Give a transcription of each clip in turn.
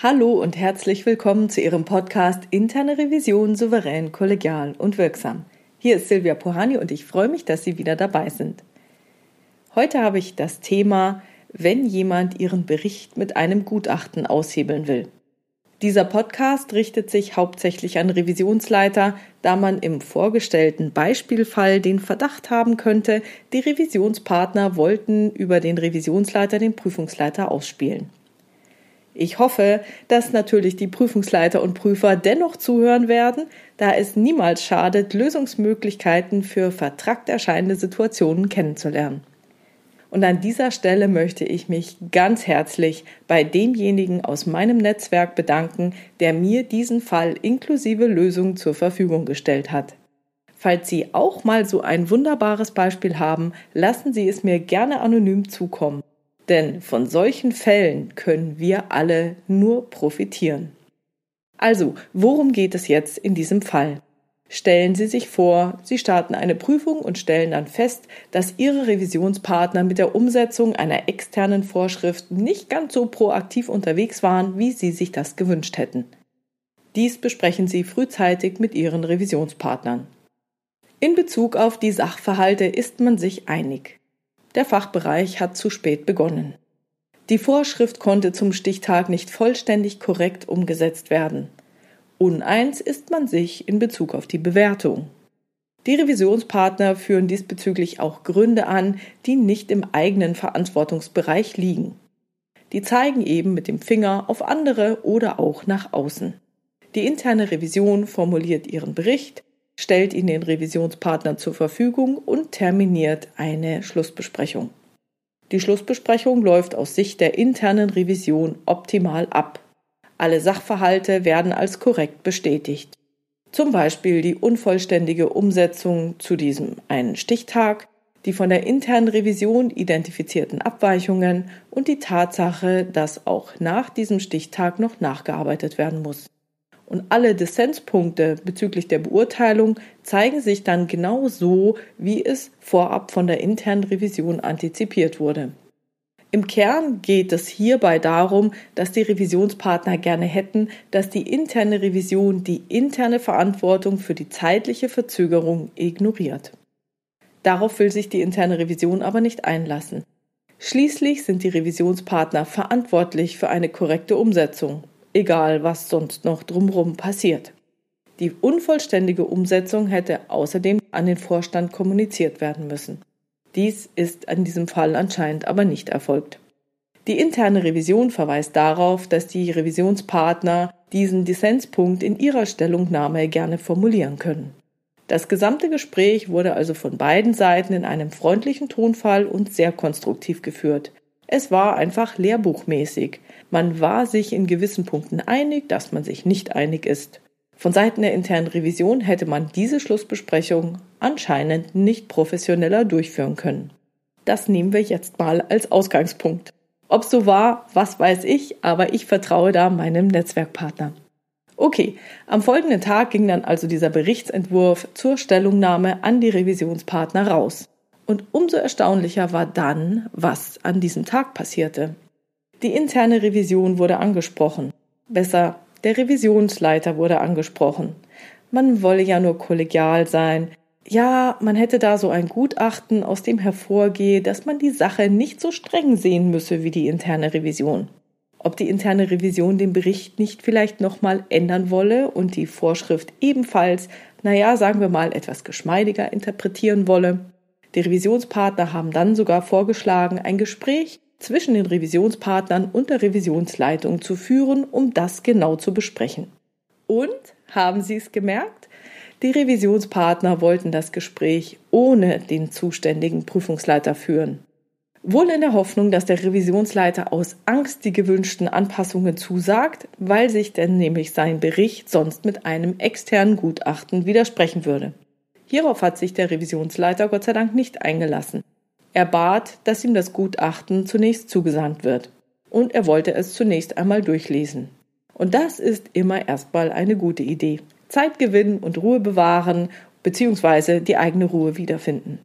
Hallo und herzlich willkommen zu Ihrem Podcast Interne Revision souverän, kollegial und wirksam. Hier ist Silvia Pohani und ich freue mich, dass Sie wieder dabei sind. Heute habe ich das Thema, wenn jemand Ihren Bericht mit einem Gutachten aushebeln will. Dieser Podcast richtet sich hauptsächlich an Revisionsleiter, da man im vorgestellten Beispielfall den Verdacht haben könnte, die Revisionspartner wollten über den Revisionsleiter den Prüfungsleiter ausspielen. Ich hoffe, dass natürlich die Prüfungsleiter und Prüfer dennoch zuhören werden, da es niemals schadet, Lösungsmöglichkeiten für vertrackt erscheinende Situationen kennenzulernen. Und an dieser Stelle möchte ich mich ganz herzlich bei demjenigen aus meinem Netzwerk bedanken, der mir diesen Fall inklusive Lösung zur Verfügung gestellt hat. Falls Sie auch mal so ein wunderbares Beispiel haben, lassen Sie es mir gerne anonym zukommen. Denn von solchen Fällen können wir alle nur profitieren. Also, worum geht es jetzt in diesem Fall? Stellen Sie sich vor, Sie starten eine Prüfung und stellen dann fest, dass Ihre Revisionspartner mit der Umsetzung einer externen Vorschrift nicht ganz so proaktiv unterwegs waren, wie Sie sich das gewünscht hätten. Dies besprechen Sie frühzeitig mit Ihren Revisionspartnern. In Bezug auf die Sachverhalte ist man sich einig. Der Fachbereich hat zu spät begonnen. Die Vorschrift konnte zum Stichtag nicht vollständig korrekt umgesetzt werden. Uneins ist man sich in Bezug auf die Bewertung. Die Revisionspartner führen diesbezüglich auch Gründe an, die nicht im eigenen Verantwortungsbereich liegen. Die zeigen eben mit dem Finger auf andere oder auch nach außen. Die interne Revision formuliert ihren Bericht, stellt ihn den Revisionspartnern zur Verfügung und terminiert eine Schlussbesprechung. Die Schlussbesprechung läuft aus Sicht der internen Revision optimal ab. Alle Sachverhalte werden als korrekt bestätigt. Zum Beispiel die unvollständige Umsetzung zu diesem einen Stichtag, die von der internen Revision identifizierten Abweichungen und die Tatsache, dass auch nach diesem Stichtag noch nachgearbeitet werden muss. Und alle Dissenspunkte bezüglich der Beurteilung zeigen sich dann genau so, wie es vorab von der internen Revision antizipiert wurde. Im Kern geht es hierbei darum, dass die Revisionspartner gerne hätten, dass die interne Revision die interne Verantwortung für die zeitliche Verzögerung ignoriert. Darauf will sich die interne Revision aber nicht einlassen. Schließlich sind die Revisionspartner verantwortlich für eine korrekte Umsetzung egal was sonst noch drumherum passiert. Die unvollständige Umsetzung hätte außerdem an den Vorstand kommuniziert werden müssen. Dies ist in diesem Fall anscheinend aber nicht erfolgt. Die interne Revision verweist darauf, dass die Revisionspartner diesen Dissenspunkt in ihrer Stellungnahme gerne formulieren können. Das gesamte Gespräch wurde also von beiden Seiten in einem freundlichen Tonfall und sehr konstruktiv geführt. Es war einfach lehrbuchmäßig. Man war sich in gewissen Punkten einig, dass man sich nicht einig ist. Von Seiten der internen Revision hätte man diese Schlussbesprechung anscheinend nicht professioneller durchführen können. Das nehmen wir jetzt mal als Ausgangspunkt. Ob so war, was weiß ich, aber ich vertraue da meinem Netzwerkpartner. Okay, am folgenden Tag ging dann also dieser Berichtsentwurf zur Stellungnahme an die Revisionspartner raus. Und umso erstaunlicher war dann, was an diesem Tag passierte. Die interne Revision wurde angesprochen. Besser, der Revisionsleiter wurde angesprochen. Man wolle ja nur kollegial sein. Ja, man hätte da so ein Gutachten, aus dem hervorgehe, dass man die Sache nicht so streng sehen müsse wie die interne Revision. Ob die interne Revision den Bericht nicht vielleicht nochmal ändern wolle und die Vorschrift ebenfalls, naja, sagen wir mal, etwas geschmeidiger interpretieren wolle. Die Revisionspartner haben dann sogar vorgeschlagen, ein Gespräch zwischen den Revisionspartnern und der Revisionsleitung zu führen, um das genau zu besprechen. Und haben Sie es gemerkt? Die Revisionspartner wollten das Gespräch ohne den zuständigen Prüfungsleiter führen. Wohl in der Hoffnung, dass der Revisionsleiter aus Angst die gewünschten Anpassungen zusagt, weil sich denn nämlich sein Bericht sonst mit einem externen Gutachten widersprechen würde. Hierauf hat sich der Revisionsleiter Gott sei Dank nicht eingelassen. Er bat, dass ihm das Gutachten zunächst zugesandt wird. Und er wollte es zunächst einmal durchlesen. Und das ist immer erstmal eine gute Idee. Zeit gewinnen und Ruhe bewahren, beziehungsweise die eigene Ruhe wiederfinden.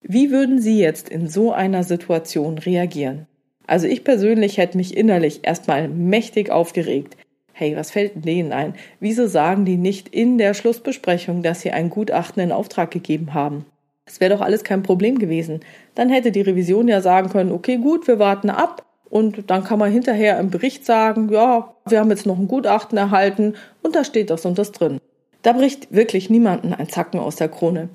Wie würden Sie jetzt in so einer Situation reagieren? Also ich persönlich hätte mich innerlich erstmal mächtig aufgeregt. Hey, was fällt denen ein? Wieso sagen die nicht in der Schlussbesprechung, dass sie ein Gutachten in Auftrag gegeben haben? Es wäre doch alles kein Problem gewesen. Dann hätte die Revision ja sagen können, okay, gut, wir warten ab und dann kann man hinterher im Bericht sagen, ja, wir haben jetzt noch ein Gutachten erhalten und da steht das und das drin. Da bricht wirklich niemanden ein Zacken aus der Krone.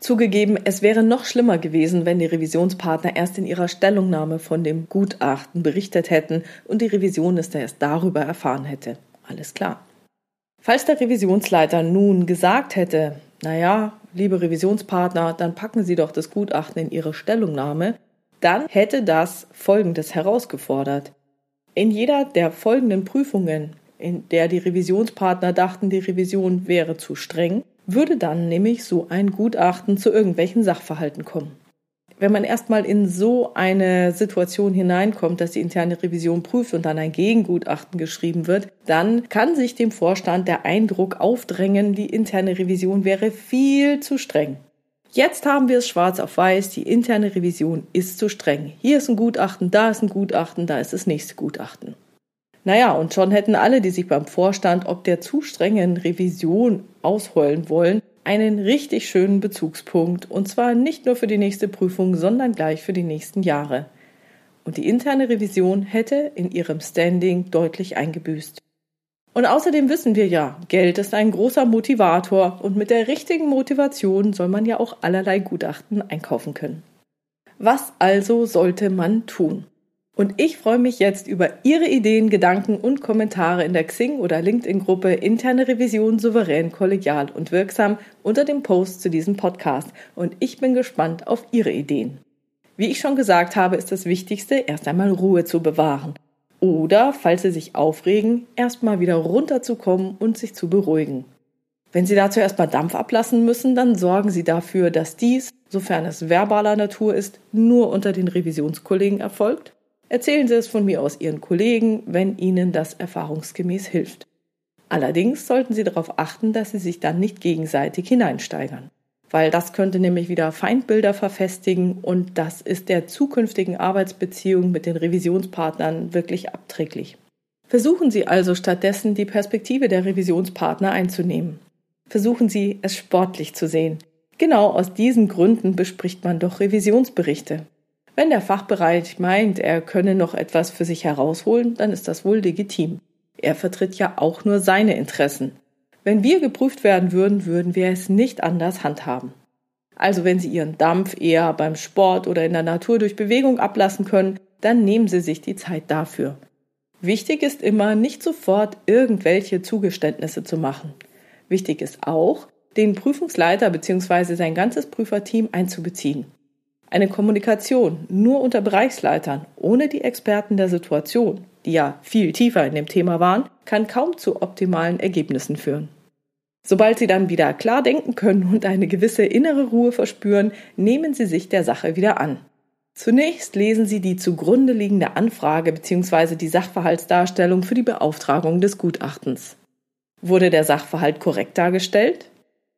Zugegeben, es wäre noch schlimmer gewesen, wenn die Revisionspartner erst in ihrer Stellungnahme von dem Gutachten berichtet hätten und die Revision es erst darüber erfahren hätte. Alles klar. Falls der Revisionsleiter nun gesagt hätte, naja, liebe Revisionspartner, dann packen Sie doch das Gutachten in Ihre Stellungnahme, dann hätte das Folgendes herausgefordert. In jeder der folgenden Prüfungen, in der die Revisionspartner dachten, die Revision wäre zu streng, würde dann nämlich so ein Gutachten zu irgendwelchen Sachverhalten kommen. Wenn man erstmal in so eine Situation hineinkommt, dass die interne Revision prüft und dann ein Gegengutachten geschrieben wird, dann kann sich dem Vorstand der Eindruck aufdrängen, die interne Revision wäre viel zu streng. Jetzt haben wir es schwarz auf weiß, die interne Revision ist zu streng. Hier ist ein Gutachten, da ist ein Gutachten, da ist das nächste Gutachten. Naja, und schon hätten alle, die sich beim Vorstand ob der zu strengen Revision ausheulen wollen, einen richtig schönen Bezugspunkt, und zwar nicht nur für die nächste Prüfung, sondern gleich für die nächsten Jahre. Und die interne Revision hätte in ihrem Standing deutlich eingebüßt. Und außerdem wissen wir ja, Geld ist ein großer Motivator und mit der richtigen Motivation soll man ja auch allerlei Gutachten einkaufen können. Was also sollte man tun? Und ich freue mich jetzt über Ihre Ideen, Gedanken und Kommentare in der Xing- oder LinkedIn-Gruppe Interne Revision souverän, kollegial und wirksam unter dem Post zu diesem Podcast. Und ich bin gespannt auf Ihre Ideen. Wie ich schon gesagt habe, ist das Wichtigste, erst einmal Ruhe zu bewahren. Oder, falls Sie sich aufregen, erstmal wieder runterzukommen und sich zu beruhigen. Wenn Sie dazu erstmal Dampf ablassen müssen, dann sorgen Sie dafür, dass dies, sofern es verbaler Natur ist, nur unter den Revisionskollegen erfolgt Erzählen Sie es von mir aus Ihren Kollegen, wenn Ihnen das erfahrungsgemäß hilft. Allerdings sollten Sie darauf achten, dass Sie sich dann nicht gegenseitig hineinsteigern, weil das könnte nämlich wieder Feindbilder verfestigen und das ist der zukünftigen Arbeitsbeziehung mit den Revisionspartnern wirklich abträglich. Versuchen Sie also stattdessen die Perspektive der Revisionspartner einzunehmen. Versuchen Sie es sportlich zu sehen. Genau aus diesen Gründen bespricht man doch Revisionsberichte. Wenn der Fachbereich meint, er könne noch etwas für sich herausholen, dann ist das wohl legitim. Er vertritt ja auch nur seine Interessen. Wenn wir geprüft werden würden, würden wir es nicht anders handhaben. Also wenn Sie Ihren Dampf eher beim Sport oder in der Natur durch Bewegung ablassen können, dann nehmen Sie sich die Zeit dafür. Wichtig ist immer, nicht sofort irgendwelche Zugeständnisse zu machen. Wichtig ist auch, den Prüfungsleiter bzw. sein ganzes Prüferteam einzubeziehen. Eine Kommunikation nur unter Bereichsleitern, ohne die Experten der Situation, die ja viel tiefer in dem Thema waren, kann kaum zu optimalen Ergebnissen führen. Sobald Sie dann wieder klar denken können und eine gewisse innere Ruhe verspüren, nehmen Sie sich der Sache wieder an. Zunächst lesen Sie die zugrunde liegende Anfrage bzw. die Sachverhaltsdarstellung für die Beauftragung des Gutachtens. Wurde der Sachverhalt korrekt dargestellt?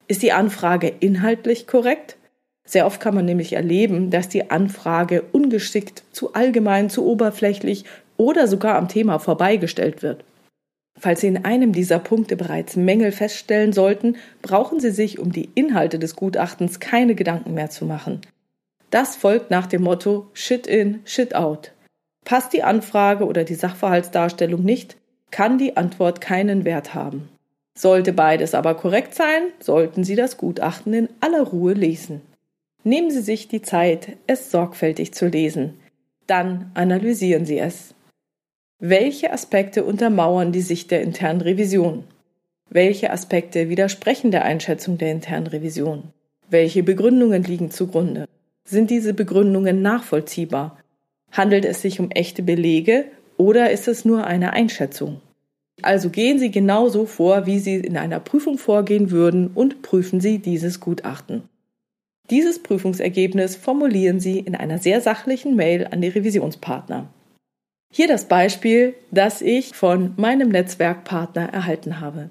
Ist die Anfrage inhaltlich korrekt? Sehr oft kann man nämlich erleben, dass die Anfrage ungeschickt, zu allgemein, zu oberflächlich oder sogar am Thema vorbeigestellt wird. Falls Sie in einem dieser Punkte bereits Mängel feststellen sollten, brauchen Sie sich um die Inhalte des Gutachtens keine Gedanken mehr zu machen. Das folgt nach dem Motto Shit in, Shit out. Passt die Anfrage oder die Sachverhaltsdarstellung nicht, kann die Antwort keinen Wert haben. Sollte beides aber korrekt sein, sollten Sie das Gutachten in aller Ruhe lesen. Nehmen Sie sich die Zeit, es sorgfältig zu lesen. Dann analysieren Sie es. Welche Aspekte untermauern die Sicht der internen Revision? Welche Aspekte widersprechen der Einschätzung der internen Revision? Welche Begründungen liegen zugrunde? Sind diese Begründungen nachvollziehbar? Handelt es sich um echte Belege oder ist es nur eine Einschätzung? Also gehen Sie genauso vor, wie Sie in einer Prüfung vorgehen würden und prüfen Sie dieses Gutachten. Dieses Prüfungsergebnis formulieren Sie in einer sehr sachlichen Mail an die Revisionspartner. Hier das Beispiel, das ich von meinem Netzwerkpartner erhalten habe.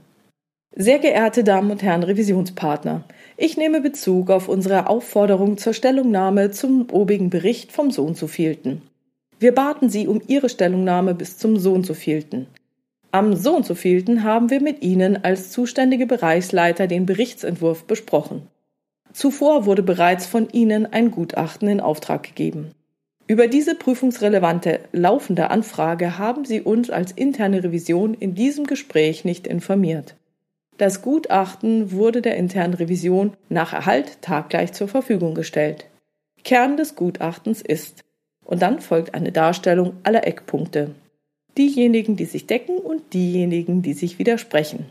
Sehr geehrte Damen und Herren Revisionspartner, ich nehme Bezug auf unsere Aufforderung zur Stellungnahme zum obigen Bericht vom Sohn zu vielten. Wir baten Sie um Ihre Stellungnahme bis zum so und so vielten. Am so und so vielten haben wir mit Ihnen als zuständige Bereichsleiter den Berichtsentwurf besprochen. Zuvor wurde bereits von Ihnen ein Gutachten in Auftrag gegeben. Über diese prüfungsrelevante laufende Anfrage haben Sie uns als interne Revision in diesem Gespräch nicht informiert. Das Gutachten wurde der internen Revision nach Erhalt taggleich zur Verfügung gestellt. Kern des Gutachtens ist und dann folgt eine Darstellung aller Eckpunkte. Diejenigen, die sich decken und diejenigen, die sich widersprechen.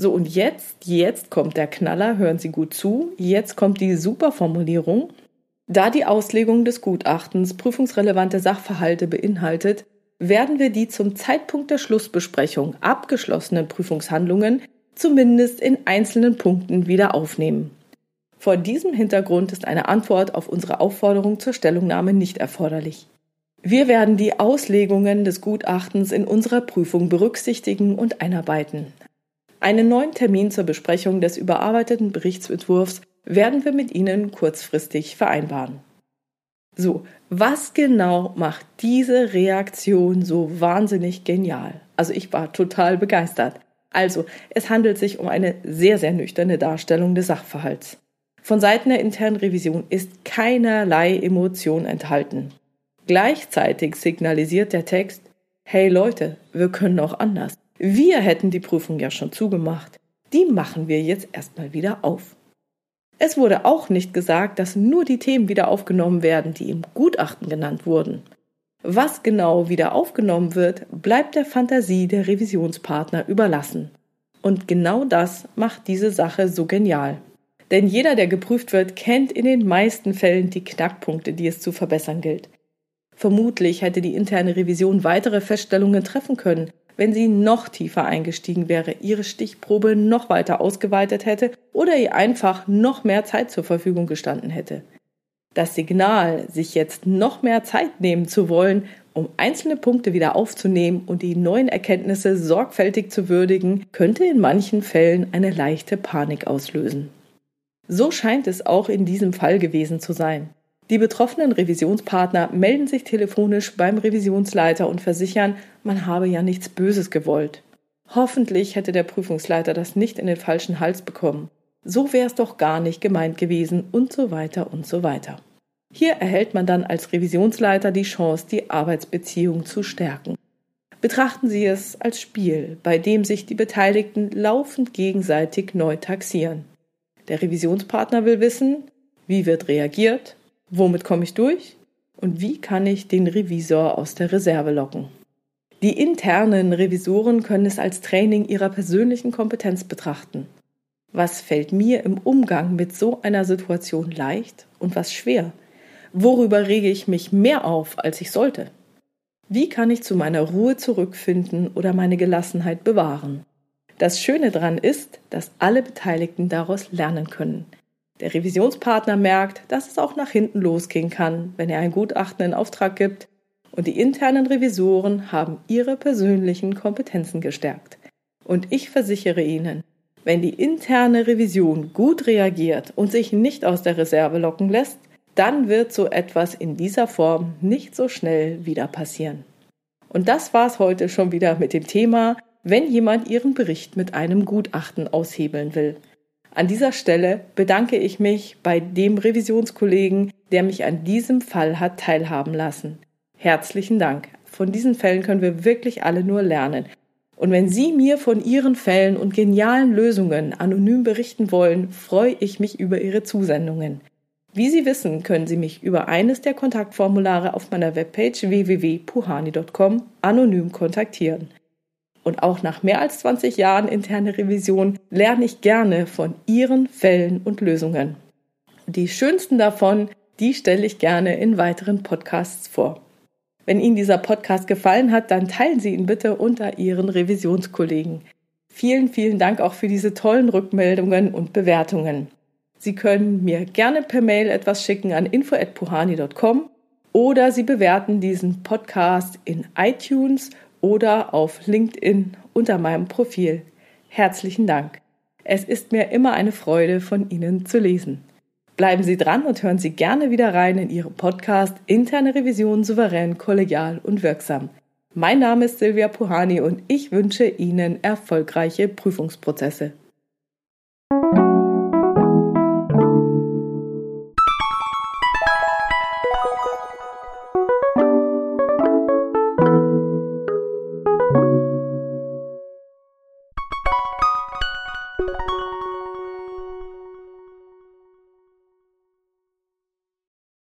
So, und jetzt, jetzt kommt der Knaller, hören Sie gut zu, jetzt kommt die Superformulierung. Da die Auslegung des Gutachtens prüfungsrelevante Sachverhalte beinhaltet, werden wir die zum Zeitpunkt der Schlussbesprechung abgeschlossenen Prüfungshandlungen zumindest in einzelnen Punkten wieder aufnehmen. Vor diesem Hintergrund ist eine Antwort auf unsere Aufforderung zur Stellungnahme nicht erforderlich. Wir werden die Auslegungen des Gutachtens in unserer Prüfung berücksichtigen und einarbeiten. Einen neuen Termin zur Besprechung des überarbeiteten Berichtsentwurfs werden wir mit Ihnen kurzfristig vereinbaren. So, was genau macht diese Reaktion so wahnsinnig genial? Also ich war total begeistert. Also, es handelt sich um eine sehr, sehr nüchterne Darstellung des Sachverhalts. Von Seiten der internen Revision ist keinerlei Emotion enthalten. Gleichzeitig signalisiert der Text, hey Leute, wir können auch anders. Wir hätten die Prüfung ja schon zugemacht. Die machen wir jetzt erstmal wieder auf. Es wurde auch nicht gesagt, dass nur die Themen wieder aufgenommen werden, die im Gutachten genannt wurden. Was genau wieder aufgenommen wird, bleibt der Fantasie der Revisionspartner überlassen. Und genau das macht diese Sache so genial. Denn jeder, der geprüft wird, kennt in den meisten Fällen die Knackpunkte, die es zu verbessern gilt. Vermutlich hätte die interne Revision weitere Feststellungen treffen können, wenn sie noch tiefer eingestiegen wäre, ihre Stichprobe noch weiter ausgeweitet hätte oder ihr einfach noch mehr Zeit zur Verfügung gestanden hätte. Das Signal, sich jetzt noch mehr Zeit nehmen zu wollen, um einzelne Punkte wieder aufzunehmen und die neuen Erkenntnisse sorgfältig zu würdigen, könnte in manchen Fällen eine leichte Panik auslösen. So scheint es auch in diesem Fall gewesen zu sein. Die betroffenen Revisionspartner melden sich telefonisch beim Revisionsleiter und versichern, man habe ja nichts Böses gewollt. Hoffentlich hätte der Prüfungsleiter das nicht in den falschen Hals bekommen. So wäre es doch gar nicht gemeint gewesen und so weiter und so weiter. Hier erhält man dann als Revisionsleiter die Chance, die Arbeitsbeziehung zu stärken. Betrachten Sie es als Spiel, bei dem sich die Beteiligten laufend gegenseitig neu taxieren. Der Revisionspartner will wissen, wie wird reagiert, Womit komme ich durch? Und wie kann ich den Revisor aus der Reserve locken? Die internen Revisoren können es als Training ihrer persönlichen Kompetenz betrachten. Was fällt mir im Umgang mit so einer Situation leicht und was schwer? Worüber rege ich mich mehr auf, als ich sollte? Wie kann ich zu meiner Ruhe zurückfinden oder meine Gelassenheit bewahren? Das Schöne daran ist, dass alle Beteiligten daraus lernen können. Der Revisionspartner merkt, dass es auch nach hinten losgehen kann, wenn er ein Gutachten in Auftrag gibt, und die internen Revisoren haben ihre persönlichen Kompetenzen gestärkt. Und ich versichere Ihnen, wenn die interne Revision gut reagiert und sich nicht aus der Reserve locken lässt, dann wird so etwas in dieser Form nicht so schnell wieder passieren. Und das war's heute schon wieder mit dem Thema, wenn jemand Ihren Bericht mit einem Gutachten aushebeln will. An dieser Stelle bedanke ich mich bei dem Revisionskollegen, der mich an diesem Fall hat teilhaben lassen. Herzlichen Dank. Von diesen Fällen können wir wirklich alle nur lernen. Und wenn Sie mir von Ihren Fällen und genialen Lösungen anonym berichten wollen, freue ich mich über Ihre Zusendungen. Wie Sie wissen, können Sie mich über eines der Kontaktformulare auf meiner Webpage www.puhani.com anonym kontaktieren. Und auch nach mehr als 20 Jahren interne Revision lerne ich gerne von Ihren Fällen und Lösungen. Die schönsten davon, die stelle ich gerne in weiteren Podcasts vor. Wenn Ihnen dieser Podcast gefallen hat, dann teilen Sie ihn bitte unter Ihren Revisionskollegen. Vielen, vielen Dank auch für diese tollen Rückmeldungen und Bewertungen. Sie können mir gerne per Mail etwas schicken an info@puhani.com oder Sie bewerten diesen Podcast in iTunes oder auf LinkedIn unter meinem Profil. Herzlichen Dank. Es ist mir immer eine Freude, von Ihnen zu lesen. Bleiben Sie dran und hören Sie gerne wieder rein in Ihren Podcast Interne Revision souverän, kollegial und wirksam. Mein Name ist Silvia Puhani und ich wünsche Ihnen erfolgreiche Prüfungsprozesse.